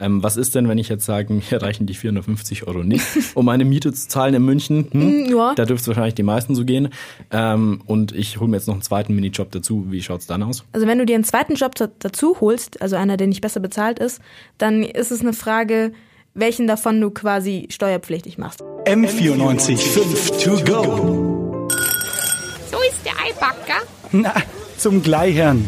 Ähm, was ist denn, wenn ich jetzt sage, mir reichen die 450 Euro nicht, um eine Miete zu zahlen in München? Hm? Mm, ja. Da dürfte es wahrscheinlich die meisten so gehen. Ähm, und ich hole mir jetzt noch einen zweiten Minijob dazu. Wie schaut's dann aus? Also wenn du dir einen zweiten Job dazu holst, also einer, der nicht besser bezahlt ist, dann ist es eine Frage, welchen davon du quasi steuerpflichtig machst. M94 5 to go. So ist der Eibacker. Na, zum Gleichern.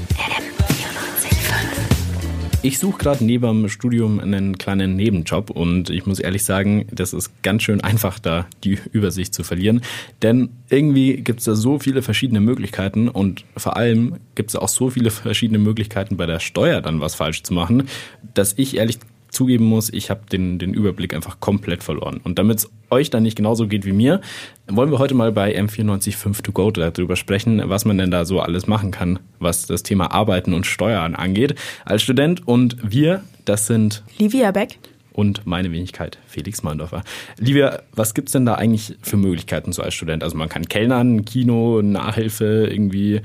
Ich suche gerade neben dem Studium einen kleinen Nebenjob und ich muss ehrlich sagen, das ist ganz schön einfach, da die Übersicht zu verlieren. Denn irgendwie gibt es da so viele verschiedene Möglichkeiten und vor allem gibt es auch so viele verschiedene Möglichkeiten bei der Steuer dann was falsch zu machen, dass ich ehrlich zugeben muss, ich habe den, den Überblick einfach komplett verloren. Und damit es euch dann nicht genauso geht wie mir, wollen wir heute mal bei M945 to go darüber sprechen, was man denn da so alles machen kann, was das Thema Arbeiten und Steuern angeht. Als Student und wir, das sind Livia Beck und meine Wenigkeit Felix Meindorfer. Livia, was gibt's denn da eigentlich für Möglichkeiten so als Student? Also man kann Kellnern, Kino, Nachhilfe, irgendwie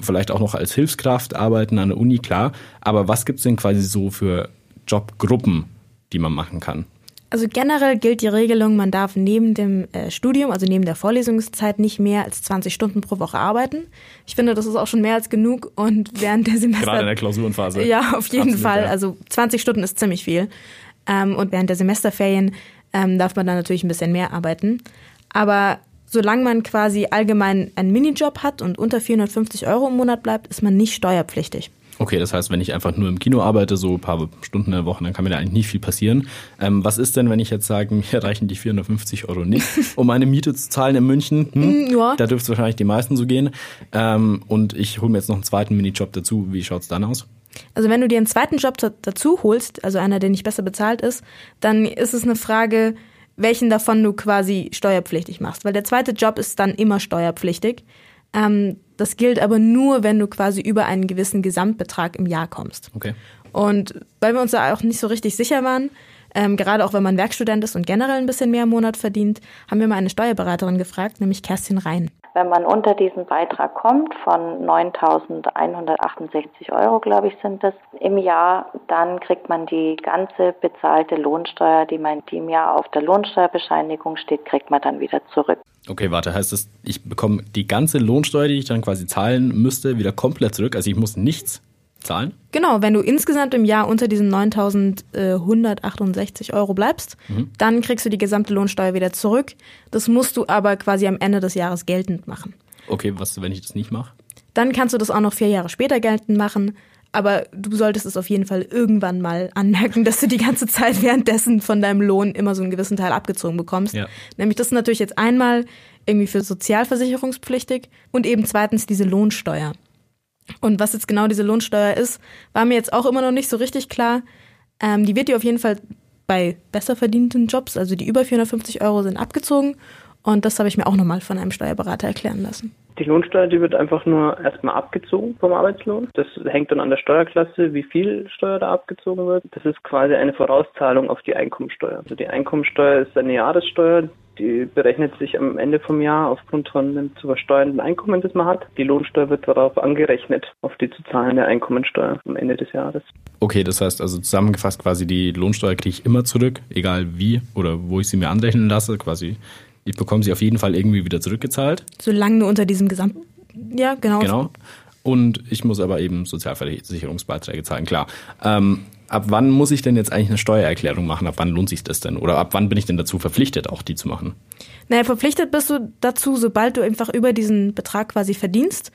vielleicht auch noch als Hilfskraft arbeiten an der Uni, klar. Aber was gibt's denn quasi so für Jobgruppen, die man machen kann? Also generell gilt die Regelung, man darf neben dem äh, Studium, also neben der Vorlesungszeit, nicht mehr als 20 Stunden pro Woche arbeiten. Ich finde, das ist auch schon mehr als genug und während der Semester... Gerade in der Klausurenphase. Ja, auf jeden Absolut, Fall. ja. Also 20 Stunden ist ziemlich viel. Ähm, und während der Semesterferien ähm, darf man dann natürlich ein bisschen mehr arbeiten. Aber solange man quasi allgemein einen Minijob hat und unter 450 Euro im Monat bleibt, ist man nicht steuerpflichtig. Okay, das heißt, wenn ich einfach nur im Kino arbeite, so ein paar Stunden in der Woche, dann kann mir da eigentlich nicht viel passieren. Ähm, was ist denn, wenn ich jetzt sage, mir reichen die 450 Euro nicht, um eine Miete zu zahlen in München? Hm? Ja. Da dürfte es wahrscheinlich die meisten so gehen. Ähm, und ich hole mir jetzt noch einen zweiten Minijob dazu. Wie schaut's dann aus? Also wenn du dir einen zweiten Job da- dazu holst, also einer, der nicht besser bezahlt ist, dann ist es eine Frage, welchen davon du quasi steuerpflichtig machst. Weil der zweite Job ist dann immer steuerpflichtig. Ähm, das gilt aber nur, wenn du quasi über einen gewissen Gesamtbetrag im Jahr kommst. Okay. Und weil wir uns da auch nicht so richtig sicher waren, ähm, gerade auch wenn man Werkstudent ist und generell ein bisschen mehr im Monat verdient, haben wir mal eine Steuerberaterin gefragt, nämlich Kerstin Rhein. Wenn man unter diesen Beitrag kommt, von 9.168 Euro, glaube ich, sind es im Jahr, dann kriegt man die ganze bezahlte Lohnsteuer, die man die im Jahr auf der Lohnsteuerbescheinigung steht, kriegt man dann wieder zurück. Okay, warte, heißt das, ich bekomme die ganze Lohnsteuer, die ich dann quasi zahlen müsste, wieder komplett zurück? Also ich muss nichts zahlen? Genau, wenn du insgesamt im Jahr unter diesen 9.168 Euro bleibst, dann kriegst du die gesamte Lohnsteuer wieder zurück. Das musst du aber quasi am Ende des Jahres geltend machen. Okay, was, wenn ich das nicht mache? Dann kannst du das auch noch vier Jahre später geltend machen. Aber du solltest es auf jeden Fall irgendwann mal anmerken, dass du die ganze Zeit währenddessen von deinem Lohn immer so einen gewissen Teil abgezogen bekommst. Ja. Nämlich das ist natürlich jetzt einmal irgendwie für sozialversicherungspflichtig und eben zweitens diese Lohnsteuer. Und was jetzt genau diese Lohnsteuer ist, war mir jetzt auch immer noch nicht so richtig klar. Ähm, die wird dir auf jeden Fall bei besser verdienten Jobs, also die über 450 Euro sind abgezogen. Und das habe ich mir auch nochmal von einem Steuerberater erklären lassen. Die Lohnsteuer, die wird einfach nur erstmal abgezogen vom Arbeitslohn. Das hängt dann an der Steuerklasse, wie viel Steuer da abgezogen wird. Das ist quasi eine Vorauszahlung auf die Einkommensteuer. Also die Einkommensteuer ist eine Jahressteuer, die berechnet sich am Ende vom Jahr aufgrund von dem zu versteuernden Einkommen, das man hat. Die Lohnsteuer wird darauf angerechnet, auf die zu zahlende Einkommensteuer am Ende des Jahres. Okay, das heißt also zusammengefasst quasi die Lohnsteuer kriege ich immer zurück, egal wie oder wo ich sie mir anrechnen lasse, quasi. Ich bekomme sie auf jeden Fall irgendwie wieder zurückgezahlt. Solange du unter diesem Gesamt... Ja, genau. Genau. Und ich muss aber eben Sozialversicherungsbeiträge zahlen, klar. Ähm, ab wann muss ich denn jetzt eigentlich eine Steuererklärung machen? Ab wann lohnt sich das denn? Oder ab wann bin ich denn dazu verpflichtet, auch die zu machen? Naja, verpflichtet bist du dazu, sobald du einfach über diesen Betrag quasi verdienst.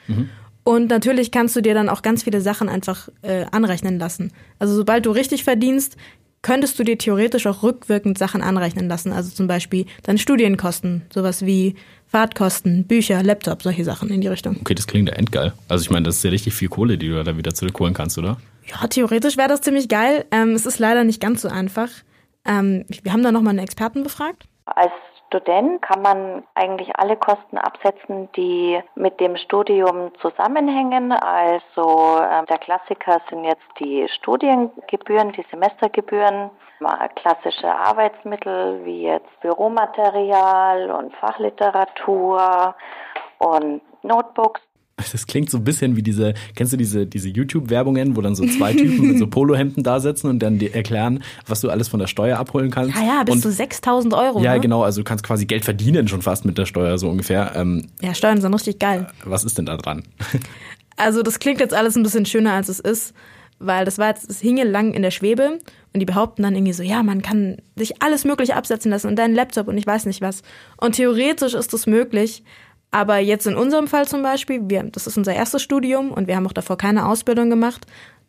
Und natürlich kannst du dir dann auch ganz viele Sachen einfach äh, anrechnen lassen. Also sobald du richtig verdienst, könntest du dir theoretisch auch rückwirkend Sachen anrechnen lassen. Also zum Beispiel deine Studienkosten, sowas wie Fahrtkosten, Bücher, Laptop, solche Sachen in die Richtung. Okay, das klingt ja endgeil. Also ich meine, das ist ja richtig viel Kohle, die du da wieder zurückholen kannst, oder? Ja, theoretisch wäre das ziemlich geil. Ähm, es ist leider nicht ganz so einfach. Ähm, wir haben da nochmal einen Experten befragt. Als Student kann man eigentlich alle Kosten absetzen, die mit dem Studium zusammenhängen. Also äh, der Klassiker sind jetzt die Studiengebühren, die Semestergebühren, klassische Arbeitsmittel wie jetzt Büromaterial und Fachliteratur und Notebooks. das klingt so ein bisschen wie diese, kennst du diese, diese YouTube-Werbungen, wo dann so zwei Typen mit so Polohemden da sitzen und dann dir erklären, was du alles von der Steuer abholen kannst. Ja, ja, bis und, zu 6000 Euro. Ja, ne? genau, also du kannst quasi Geld verdienen schon fast mit der Steuer, so ungefähr. Ähm, Ja, Steuern sind richtig geil. was ist denn da dran? Also das klingt jetzt alles ein bisschen schöner, als es ist, weil das war jetzt, es hinge lang in der Schwebe und die behaupten dann irgendwie so, ja, man kann sich alles Mögliche absetzen lassen und deinen Laptop und ich weiß nicht was. Und theoretisch ist das möglich, aber jetzt in unserem Fall zum Beispiel, wir, das ist unser erstes Studium und wir haben auch davor keine Ausbildung gemacht.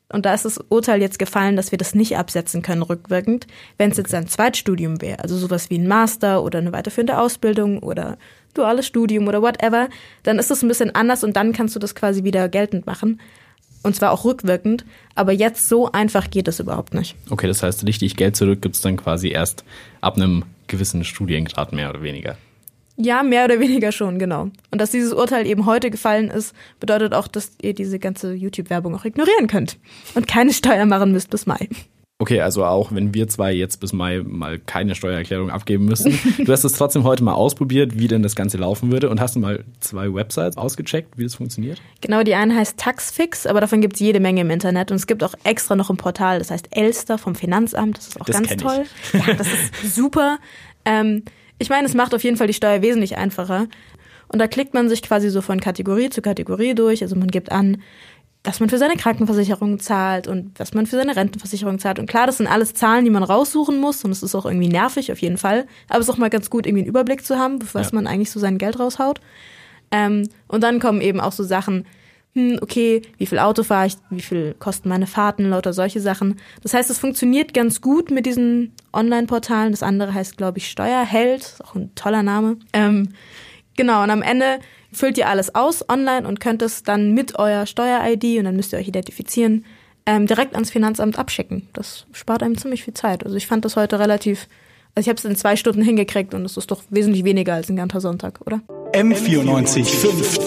Und da ist das Urteil jetzt gefallen, dass wir das nicht absetzen können rückwirkend. Wenn es jetzt ein Zweitstudium wäre, also sowas wie ein Master oder eine weiterführende Ausbildung oder duales Studium oder whatever, dann ist das ein bisschen anders und dann kannst du das quasi wieder geltend machen. Und zwar auch rückwirkend. Aber jetzt so einfach geht es überhaupt nicht. Okay, das heißt, richtig Geld zurück gibt's dann quasi erst ab einem gewissen Studiengrad mehr oder weniger. Ja, mehr oder weniger schon, genau. Und dass dieses Urteil eben heute gefallen ist, bedeutet auch, dass ihr diese ganze YouTube-Werbung auch ignorieren könnt und keine Steuer machen müsst bis Mai. Okay, also auch wenn wir zwei jetzt bis Mai mal keine Steuererklärung abgeben müssen. Du hast es trotzdem heute mal ausprobiert, wie denn das Ganze laufen würde und hast mal zwei Websites ausgecheckt, wie das funktioniert? Genau, die eine heißt Taxfix, aber davon gibt's jede Menge im Internet. Und es gibt auch extra noch ein Portal, das heißt Elster vom Finanzamt. Das ist auch Das ganz kenn ich. toll. Ja, das ist super. Ähm, ich meine, es macht auf jeden Fall die Steuer wesentlich einfacher. Und da klickt man sich quasi so von Kategorie zu Kategorie durch. Also man gibt an, was man für seine Krankenversicherung zahlt und was man für seine Rentenversicherung zahlt. Und klar, das sind alles Zahlen, die man raussuchen muss und es ist auch irgendwie nervig auf jeden Fall. Aber es ist auch mal ganz gut, irgendwie einen Überblick zu haben, für was Ja. man eigentlich so sein Geld raushaut. Ähm, und dann kommen eben auch so Sachen, hm, okay, wie viel Auto fahre ich, wie viel kosten meine Fahrten, lauter solche Sachen. Das heißt, es funktioniert ganz gut mit diesen Online-Portalen. Das andere heißt, glaube ich, Steuerheld, auch ein toller Name. Ähm, genau, und am Ende füllt ihr alles aus online und könnt es dann mit eurer Steuer-ID und dann müsst ihr euch identifizieren, ähm, direkt ans Finanzamt abschicken. Das spart einem ziemlich viel Zeit. Also ich fand das heute relativ, also ich habe es in zwei Stunden hingekriegt und es ist doch wesentlich weniger als ein ganzer Sonntag, oder? M94 5